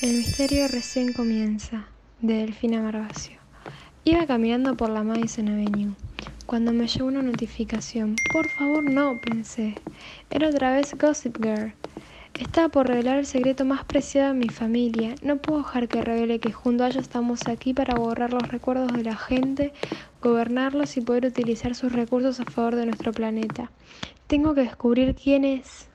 El misterio recién comienza, de Delfina Marvacio. Iba caminando por la Madison Avenue cuando me llegó una notificación. Por favor, no, pensé. Era otra vez Gossip Girl. Estaba por revelar el secreto más preciado de mi familia. No puedo dejar que revele que junto a ella estamos aquí para borrar los recuerdos de la gente, gobernarlos y poder utilizar sus recursos a favor de nuestro planeta. Tengo que descubrir quién es.